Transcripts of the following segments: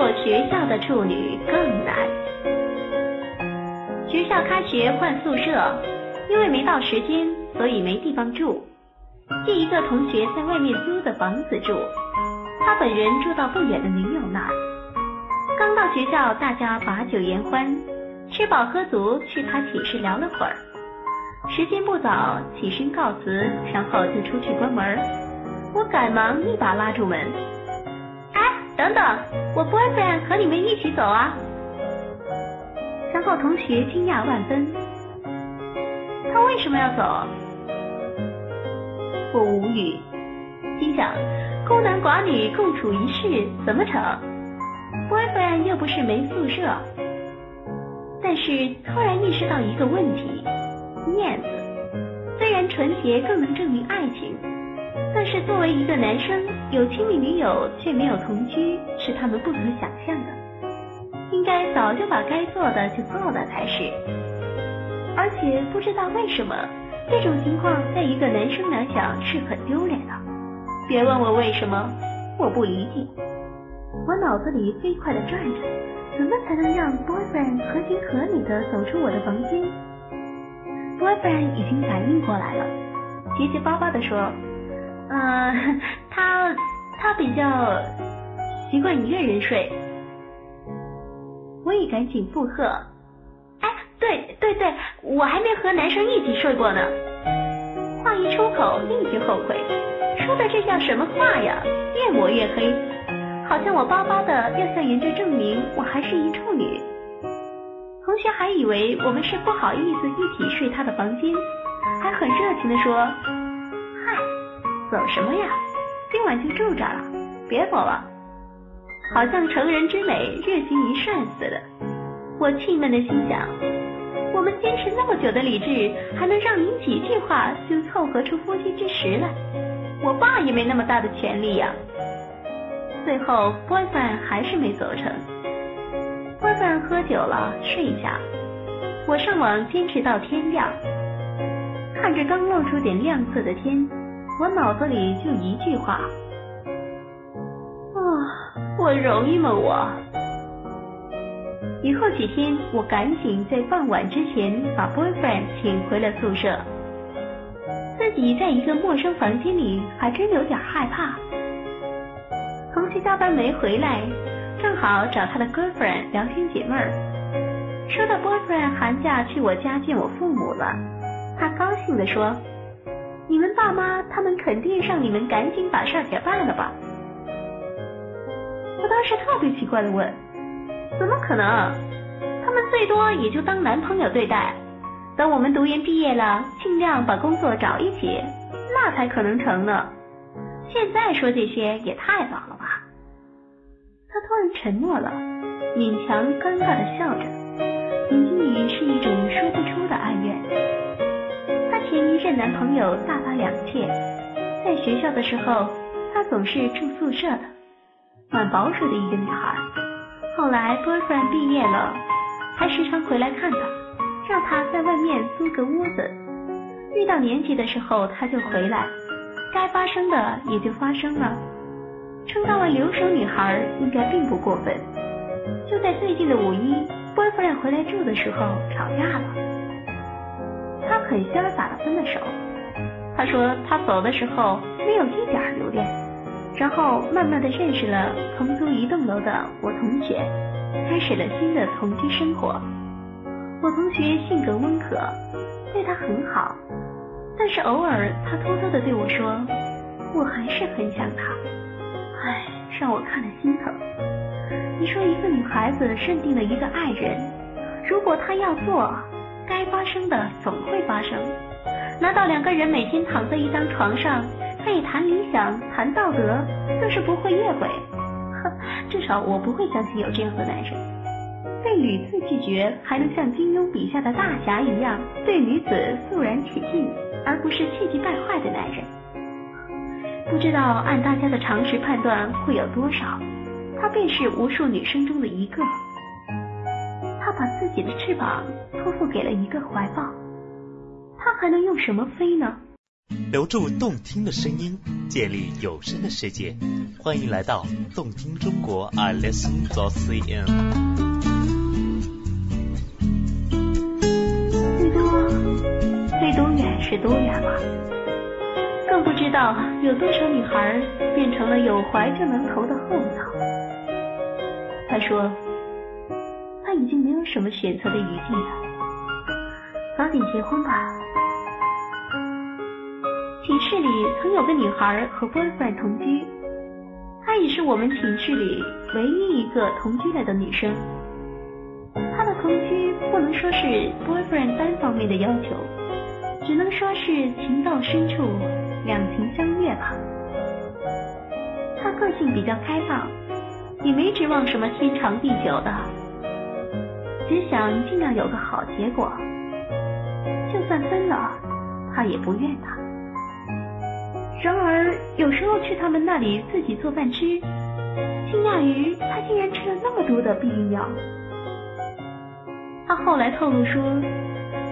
做学校的处女更难。学校开学换宿舍，因为没到时间，所以没地方住，借一个同学在外面租的房子住。他本人住到不远的女友那儿。刚到学校，大家把酒言欢，吃饱喝足，去他寝室聊了会儿。时间不早，起身告辞，然后就出去关门。我赶忙一把拉住门。等等，我 boyfriend 和你们一起走啊！然后同学惊讶万分，他为什么要走？我无语，心想孤男寡女共处一室怎么成？boyfriend 又不是没宿舍。但是突然意识到一个问题：面子。虽然纯洁更能证明爱情。但是作为一个男生，有亲密女友却没有同居，是他们不可想象的。应该早就把该做的就做了才是。而且不知道为什么，这种情况在一个男生来讲是很丢脸的。别问我为什么，我不一定。我脑子里飞快的转着，怎么才能让 boyfriend 合情合理的走出我的房间？boyfriend 已经反应过来了，结结巴巴的说。嗯，他他比较习惯一个人睡，我也赶紧附和。哎，对对对，我还没和男生一起睡过呢。话一出口，立即后悔，说的这叫什么话呀？越抹越黑，好像我巴巴的要向人家证明我还是一处女。同学还以为我们是不好意思一起睡他的房间，还很热情的说。走什么呀？今晚就住这了，别走了。好像成人之美，日行一善似的。我气闷的心想：我们坚持那么久的理智，还能让您几句话就凑合出夫妻之实来？我爸也没那么大的权利呀。最后，boyfriend 还是没走成。boyfriend 喝酒了，睡下。我上网坚持到天亮，看着刚露出点亮色的天。我脑子里就一句话，啊，我容易吗我？以后几天，我赶紧在傍晚之前把 boyfriend 请回了宿舍，自己在一个陌生房间里，还真有点害怕。同学加班没回来，正好找他的 girlfriend 聊天解闷儿，说到 boyfriend 寒假去我家见我父母了，他高兴地说。你们爸妈他们肯定让你们赶紧把事儿给办了吧？我当时特别奇怪的问：怎么可能？他们最多也就当男朋友对待，等我们读研毕业了，尽量把工作找一起，那才可能成呢。现在说这些也太早了吧？他突然沉默了，勉强尴尬的笑着，眼睛里是一种说不出的哀怨。前一任男朋友大发两届，在学校的时候，她总是住宿舍的，蛮保守的一个女孩。后来 boyfriend 毕业了，还时常回来看她，让她在外面租个屋子。遇到年纪的时候，他就回来，该发生的也就发生了。称他为留守女孩，应该并不过分。就在最近的五一，boyfriend 回来住的时候吵架了。很潇洒的分了手。他说他走的时候没有一点留恋，然后慢慢的认识了同租一栋楼的我同学，开始了新的同居生活。我同学性格温和，对他很好，但是偶尔他偷偷的对我说，我还是很想他。唉，让我看了心疼。你说一个女孩子认定了一个爱人，如果她要做。该发生的总会发生，难道两个人每天躺在一张床上，可以谈理想、谈道德，就是不会越轨？呵，至少我不会相信有这样的男人，被屡次拒绝还能像金庸笔下的大侠一样对女子肃然起敬，而不是气急败坏的男人。不知道按大家的常识判断会有多少，他便是无数女生中的一个。他把自己的翅膀托付给了一个怀抱，他还能用什么飞呢？留住动听的声音，建立有声的世界。欢迎来到动听中国，I listen to CN。最多，飞多远是多远吗？更不知道有多少女孩变成了有怀就能投的后草。他说，他已经没有什么选择的余地了，早点结婚吧。寝室里曾有个女孩和 boyfriend 同居，她也是我们寝室里唯一一个同居了的女生。她的同居不能说是 boyfriend 单方面的要求，只能说是情到深处两情相悦吧。她个性比较开放，也没指望什么天长地久的，只想尽量有个好结果。就算分了，他也不怨他。然而，有时候去他们那里自己做饭吃，惊讶于他竟然吃了那么多的避孕药。他后来透露说，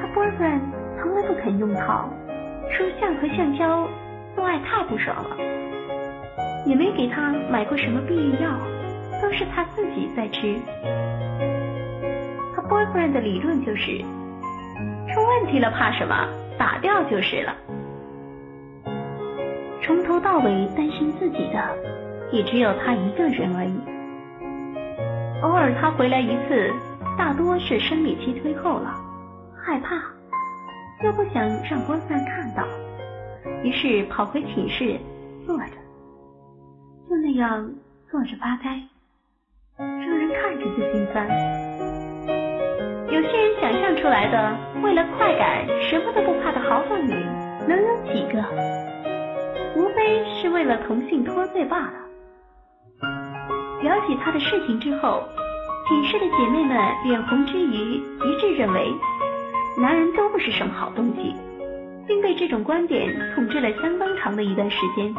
他 boyfriend 从来不肯用套，说橡和橡胶做爱太不爽了，也没给他买过什么避孕药，都是他自己在吃。他 boyfriend 的理论就是，出问题了怕什么，打掉就是了。从头到尾担心自己的，也只有他一个人而已。偶尔他回来一次，大多是生理期推后了，害怕，又不想让波三看到，于是跑回寝室坐着，就那样坐着发呆，让人看着就心酸。这人想象出来的，为了快感什么都不怕的豪放女，能有几个？无非是为了同性脱罪罢了。了解他的事情之后，寝室的姐妹们脸红之余，一致认为男人都不是什么好东西，并被这种观点统治了相当长的一段时间。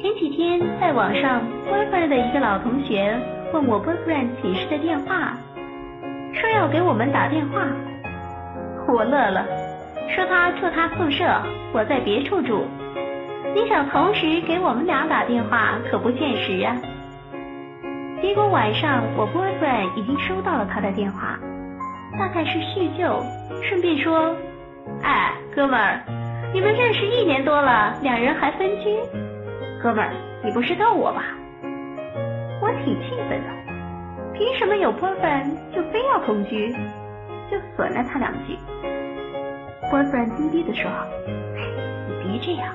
前几天在网上，boyfriend 的一个老同学问我 boyfriend 寝室的电话，说要给我们打电话。我乐了，说他住他宿舍，我在别处住。你想同时给我们俩打电话可不现实啊！结果晚上我 boyfriend 已经收到了他的电话，大概是叙旧，顺便说：“哎，哥们儿，你们认识一年多了，两人还分居？哥们儿，你不是逗我吧？”我挺气愤的，凭什么有部分就非要同居？就损了他两句。关夫人低低的说：“你别这样。”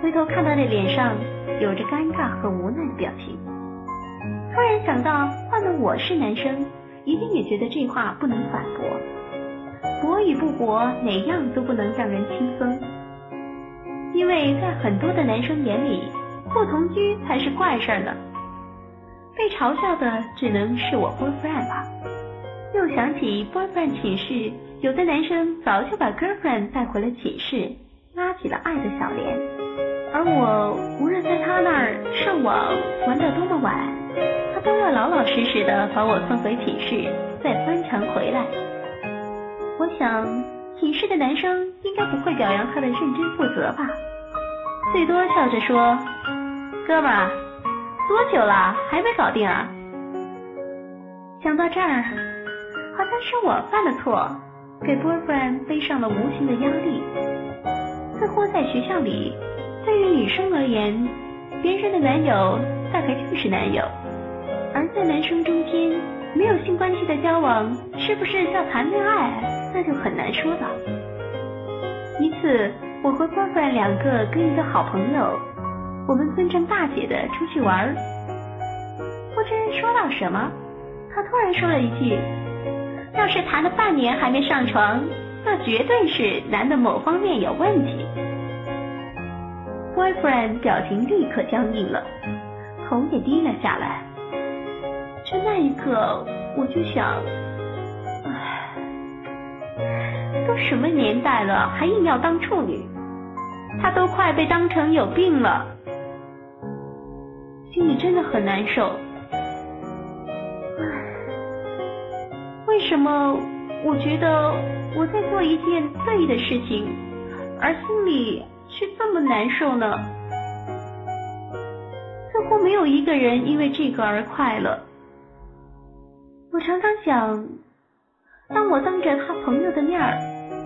回头看他的脸上有着尴尬和无奈的表情，突然想到换了我是男生，一定也觉得这话不能反驳。驳与不驳，哪样都不能让人轻松。因为在很多的男生眼里，不同居才是怪事儿呢。被嘲笑的只能是我 boyfriend 吧。又想起 boyfriend 寝室，有的男生早就把 girlfriend 带回了寝室，拉起了爱的小帘。而我无论在他那儿上网玩到多么晚，他都要老老实实的把我送回寝室，再翻墙回来。我想寝室的男生应该不会表扬他的认真负责吧，最多笑着说：“哥们儿，多久了还没搞定啊？”想到这儿，好像是我犯了错，给 boyfriend 背上了无形的压力，似乎在学校里。对于女生而言，别人的男友大概就是男友；而在男生中间，没有性关系的交往是不是叫谈恋爱，那就很难说了。一次，我和 boyfriend 两个跟一个好朋友，我们尊称大姐的出去玩，不知说到什么，他突然说了一句：“要是谈了半年还没上床，那绝对是男的某方面有问题。” boyfriend 表情立刻僵硬了，头也低了下来。就那一刻，我就想，唉，都什么年代了，还硬要当处女？她都快被当成有病了，你真的很难受。唉，为什么我觉得我在做一件对的事情，而心里却这么难受呢？似乎没有一个人因为这个而快乐。我常常想，当我当着他朋友的面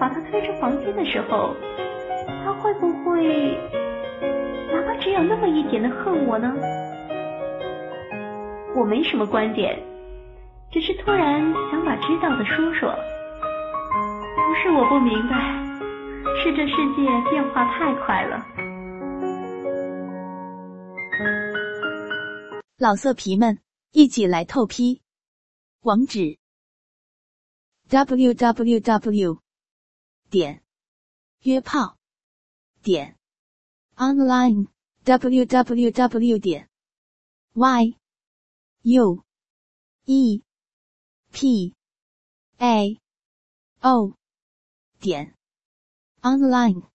把他推出房间的时候，他会不会哪怕只有那么一点的恨我呢？我没什么观点，只是突然想把知道的说说。不是我不明白，是这世界变化太快了。老色皮们，一起来透批！网址：w w w 点约炮点 online w w w 点 y u e p a o 点 online。